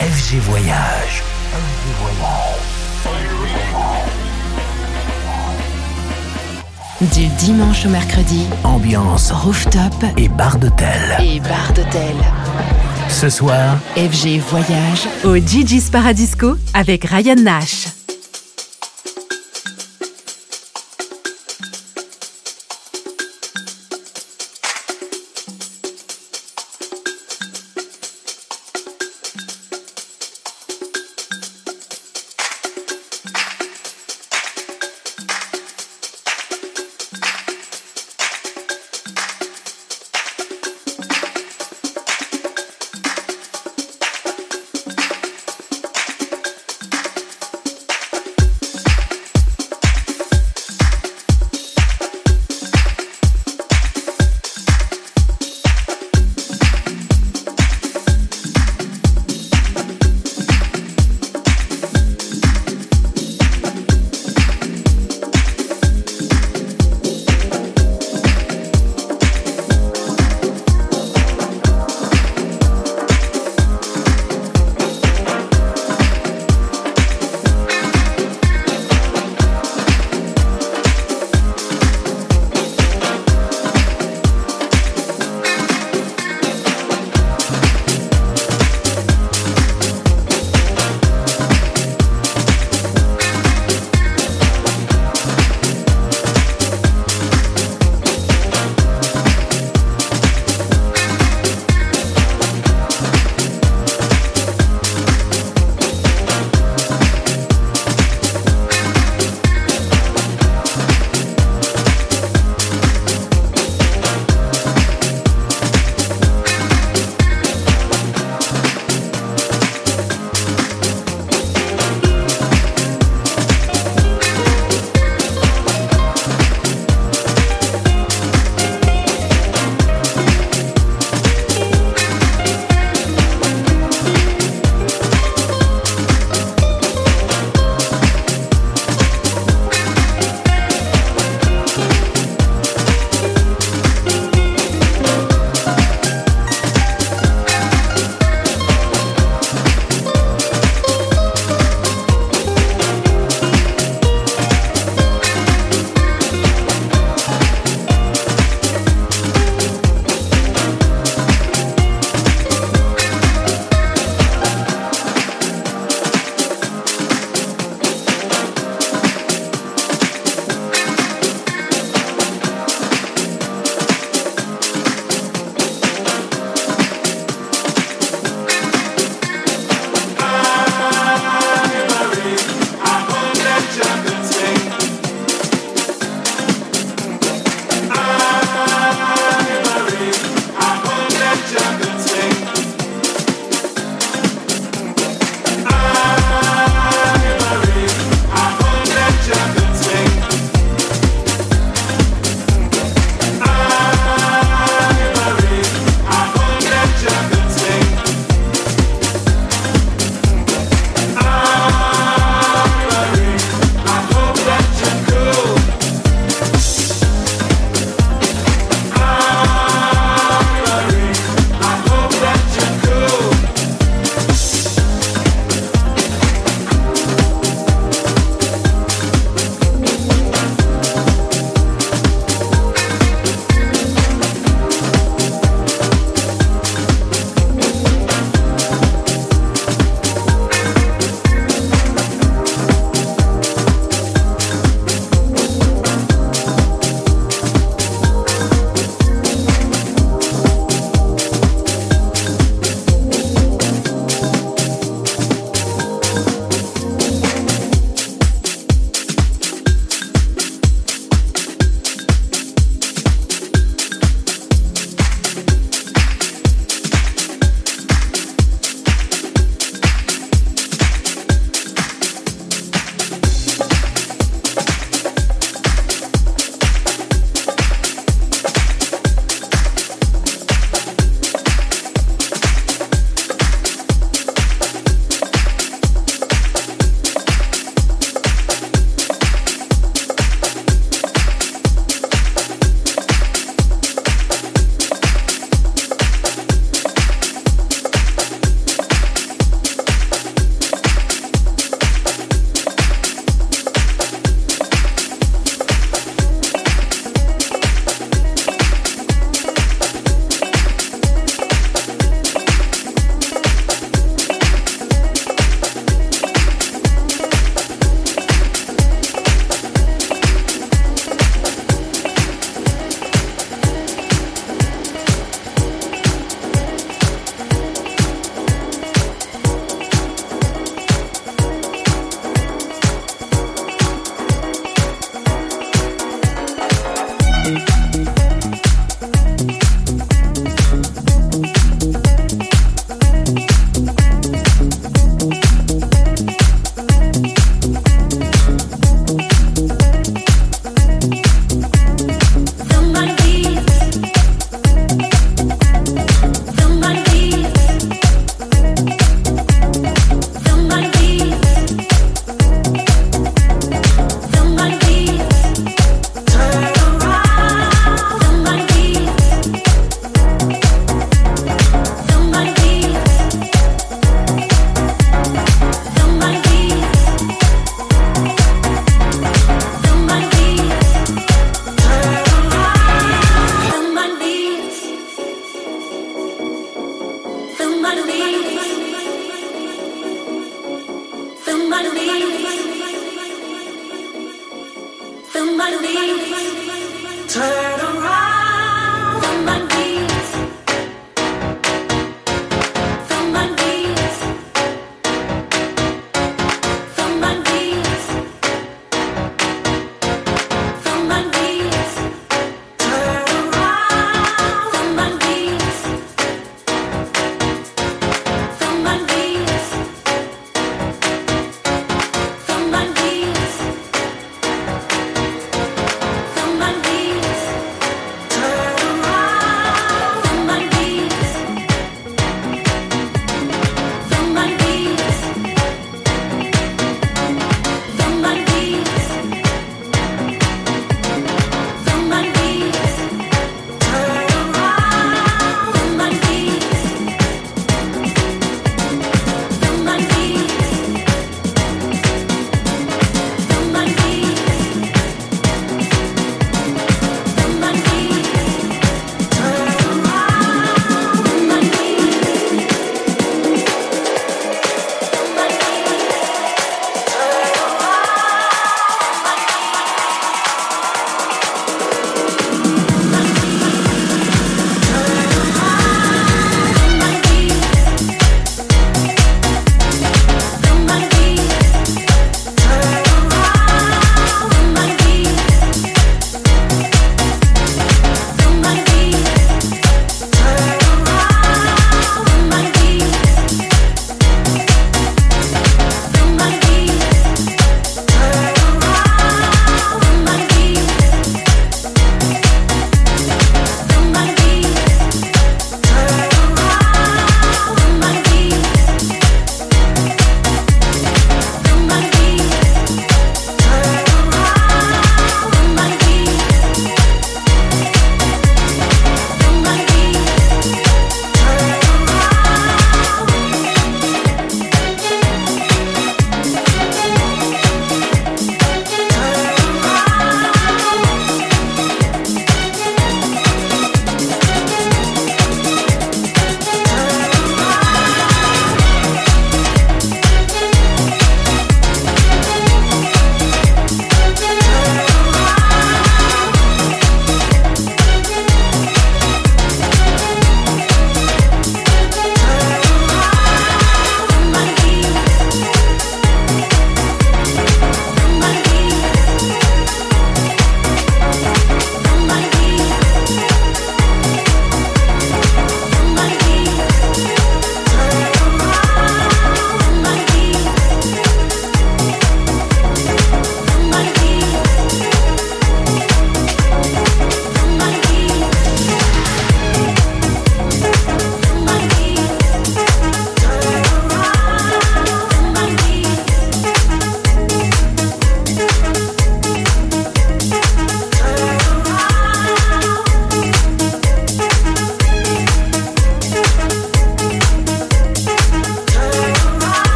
FG Voyage. Du dimanche au mercredi, Ambiance rooftop et bar d'hôtel. et bar d'hôtel. Ce soir, FG Voyage au Gigi's Paradisco avec Ryan Nash.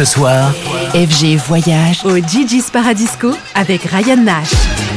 Ce soir, FG Voyage au Gigi's Paradisco avec Ryan Nash.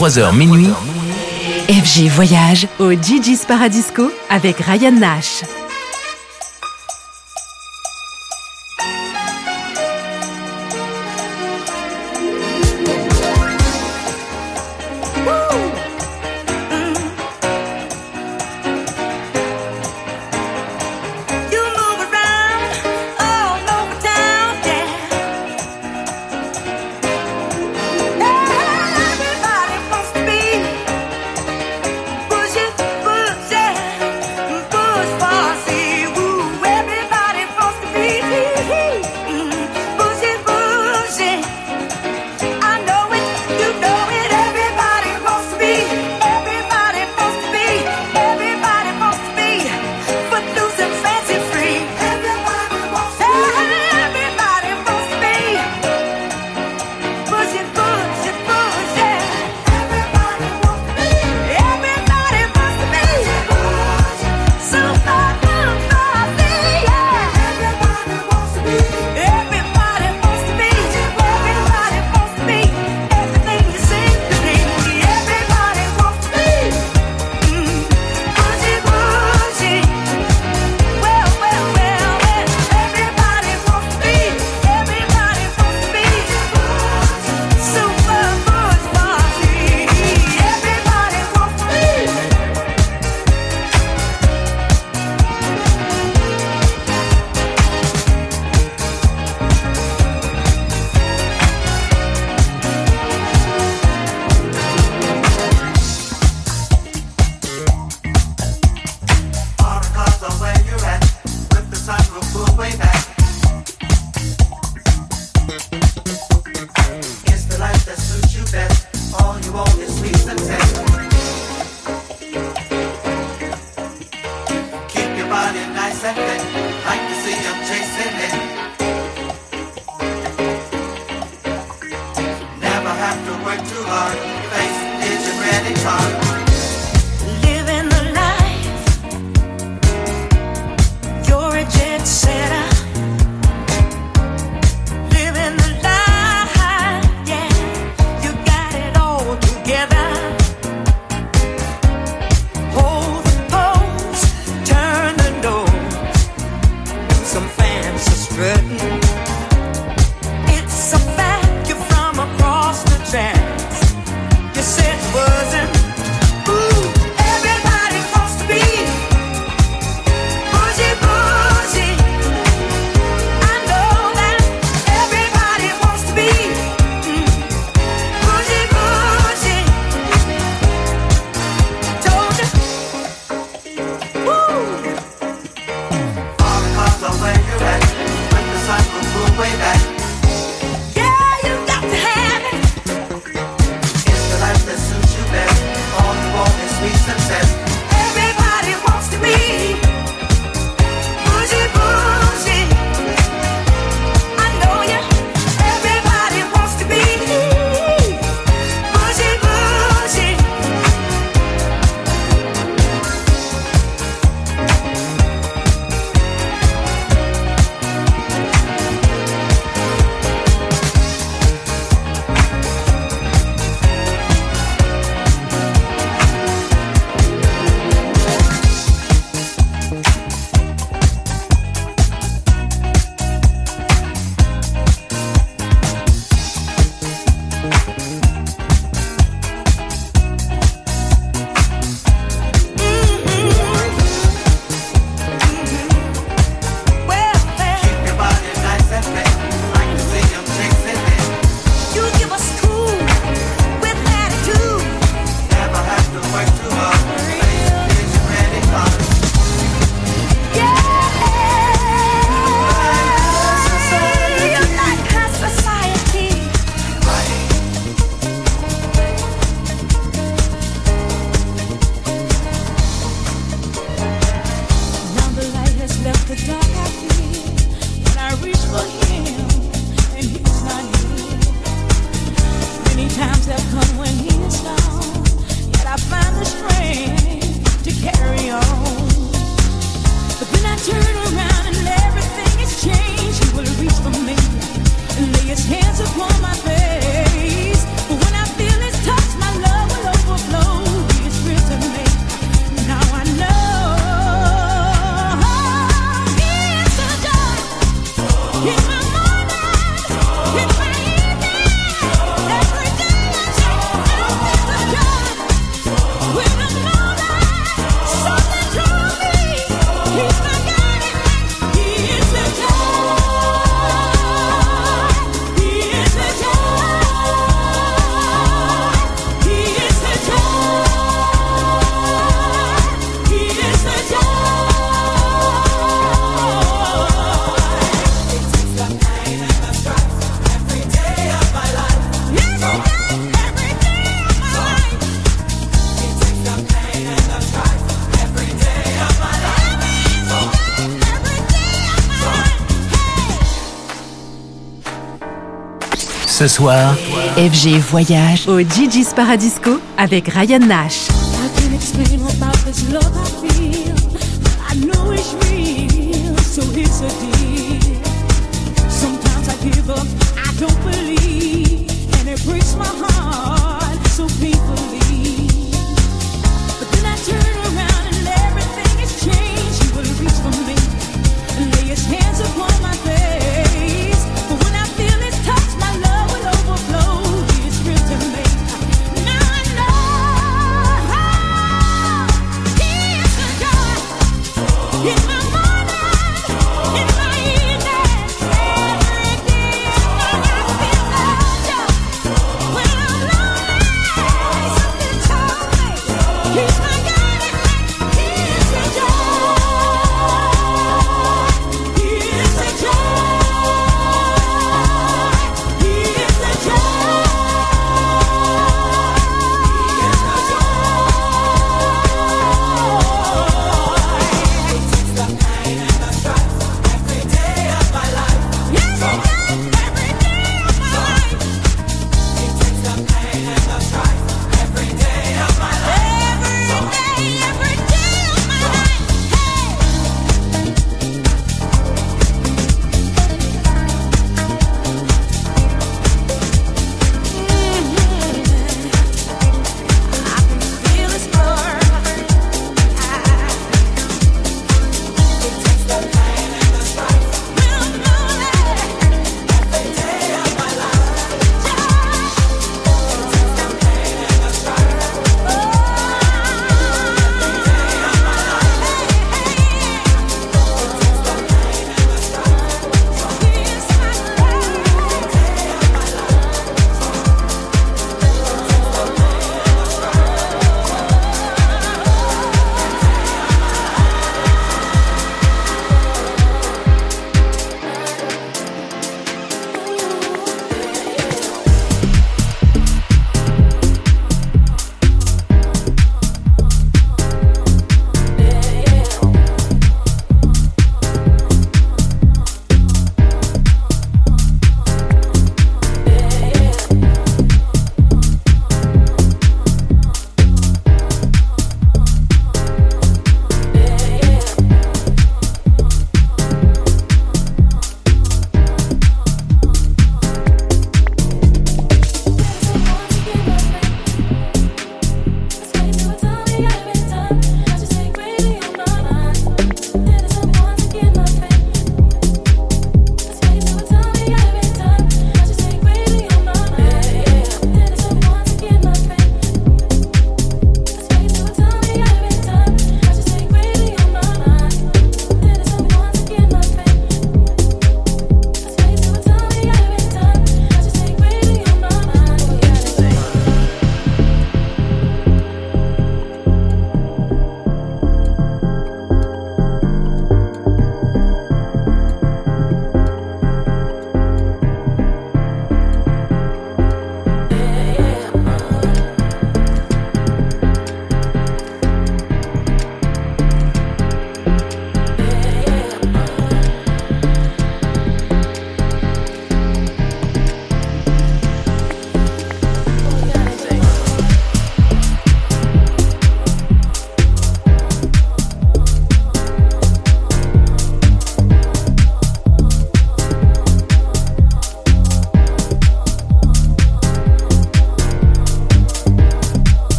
23h minuit. FG Voyage au Gigi's Paradisco avec Ryan Nash. Ce soir, FG voyage. Au Gigi's Paradisco avec Ryan Nash.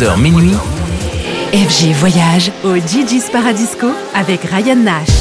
23h minuit, FG Voyage au Gigi's Paradisco avec Ryan Nash.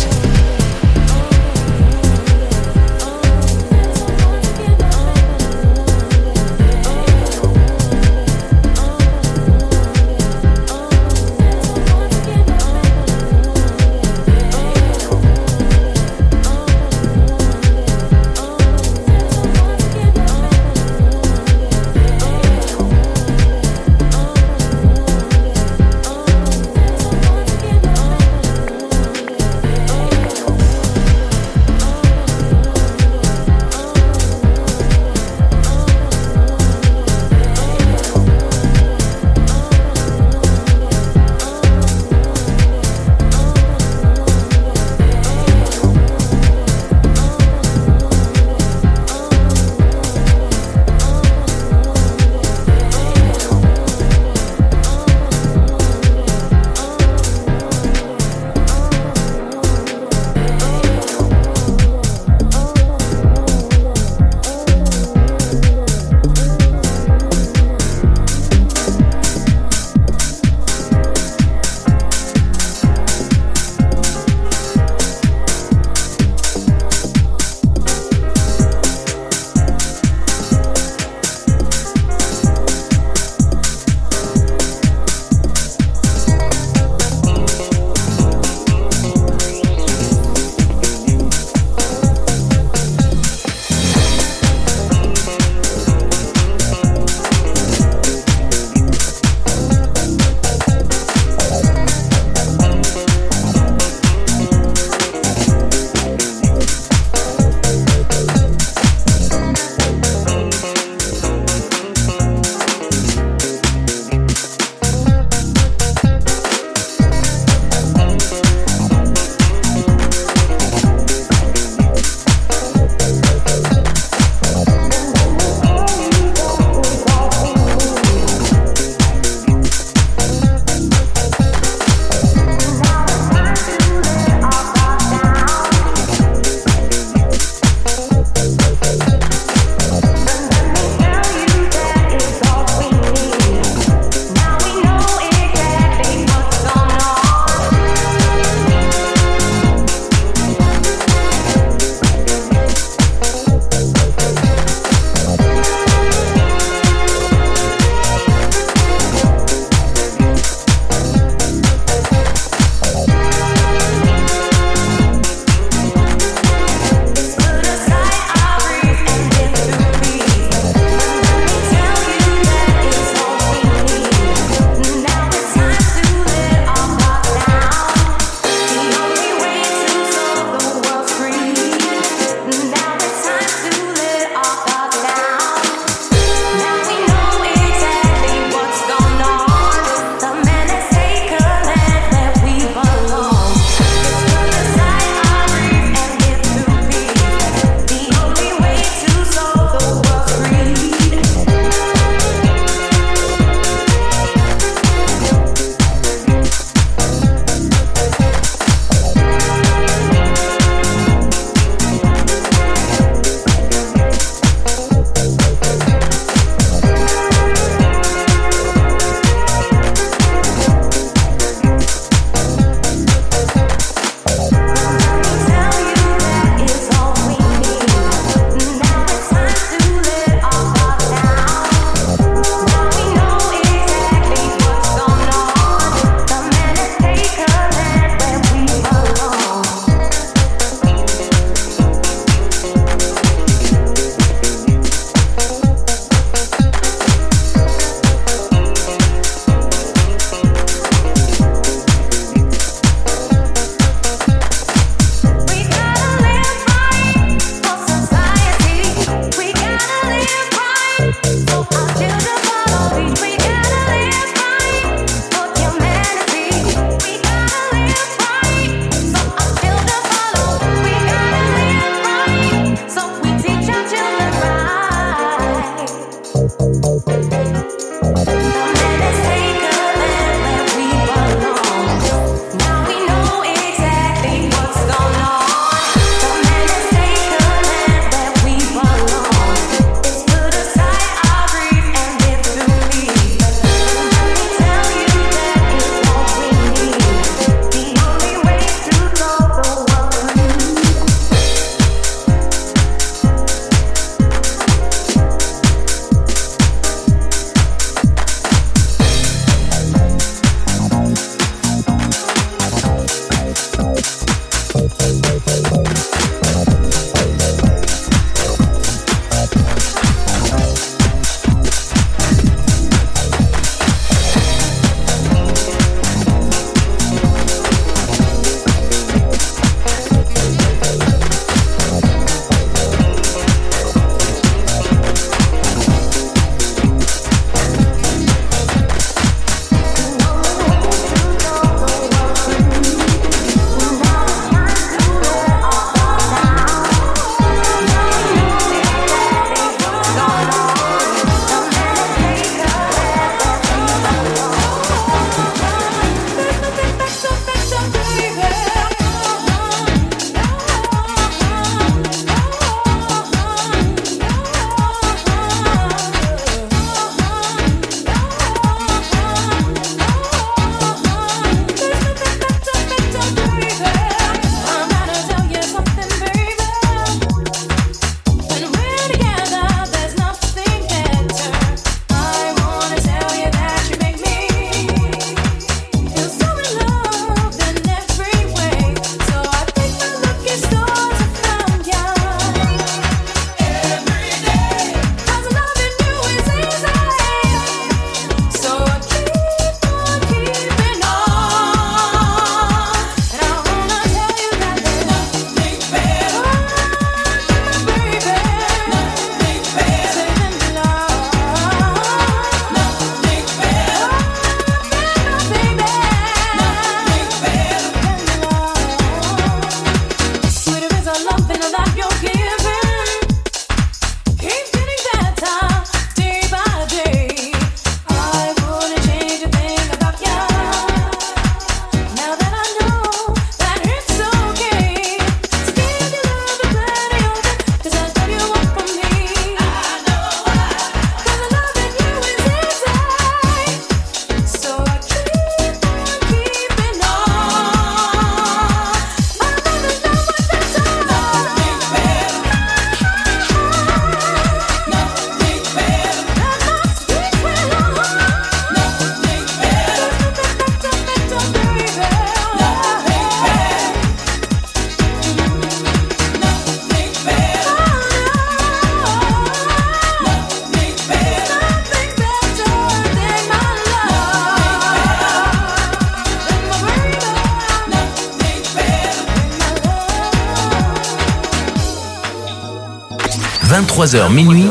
23h minuit.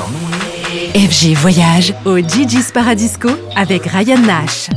FG Voyage au Gigi's Paradisco avec Ryan Nash.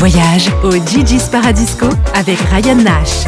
Voyage au Gigi's Paradisco avec Ryan Nash.